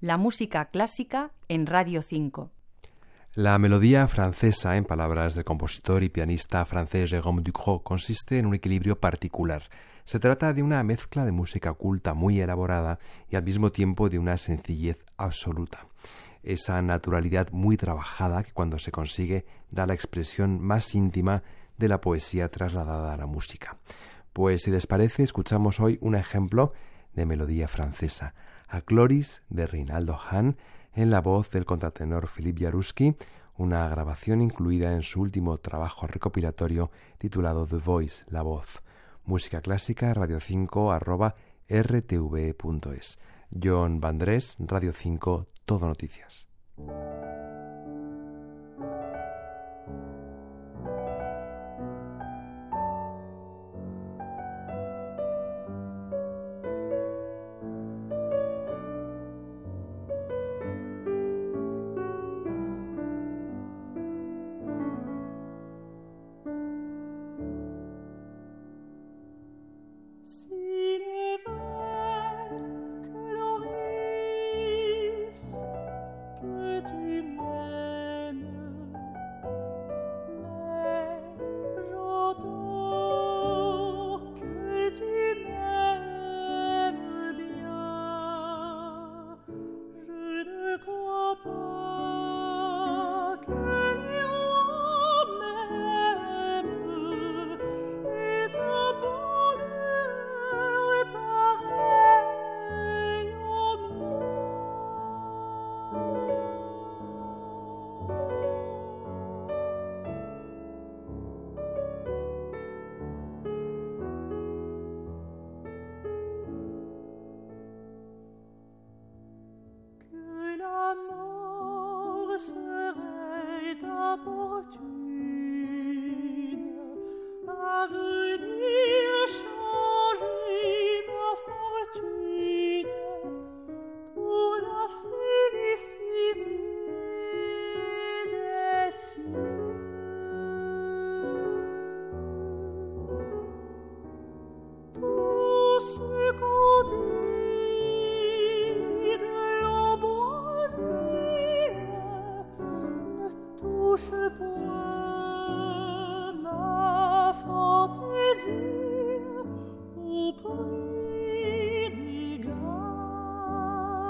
La música clásica en Radio 5. La melodía francesa, en palabras del compositor y pianista francés Jérôme Ducrot, consiste en un equilibrio particular. Se trata de una mezcla de música culta muy elaborada y al mismo tiempo de una sencillez absoluta. Esa naturalidad muy trabajada que cuando se consigue da la expresión más íntima de la poesía trasladada a la música. Pues si les parece, escuchamos hoy un ejemplo de melodía francesa a Cloris de Reinaldo Hahn en la voz del contratenor Philippe Jaruski, una grabación incluida en su último trabajo recopilatorio titulado The Voice, La Voz. Música clásica, radio 5 arroba rtv.es. John Vandrés, Radio 5, Todo Noticias.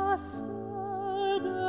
Wasser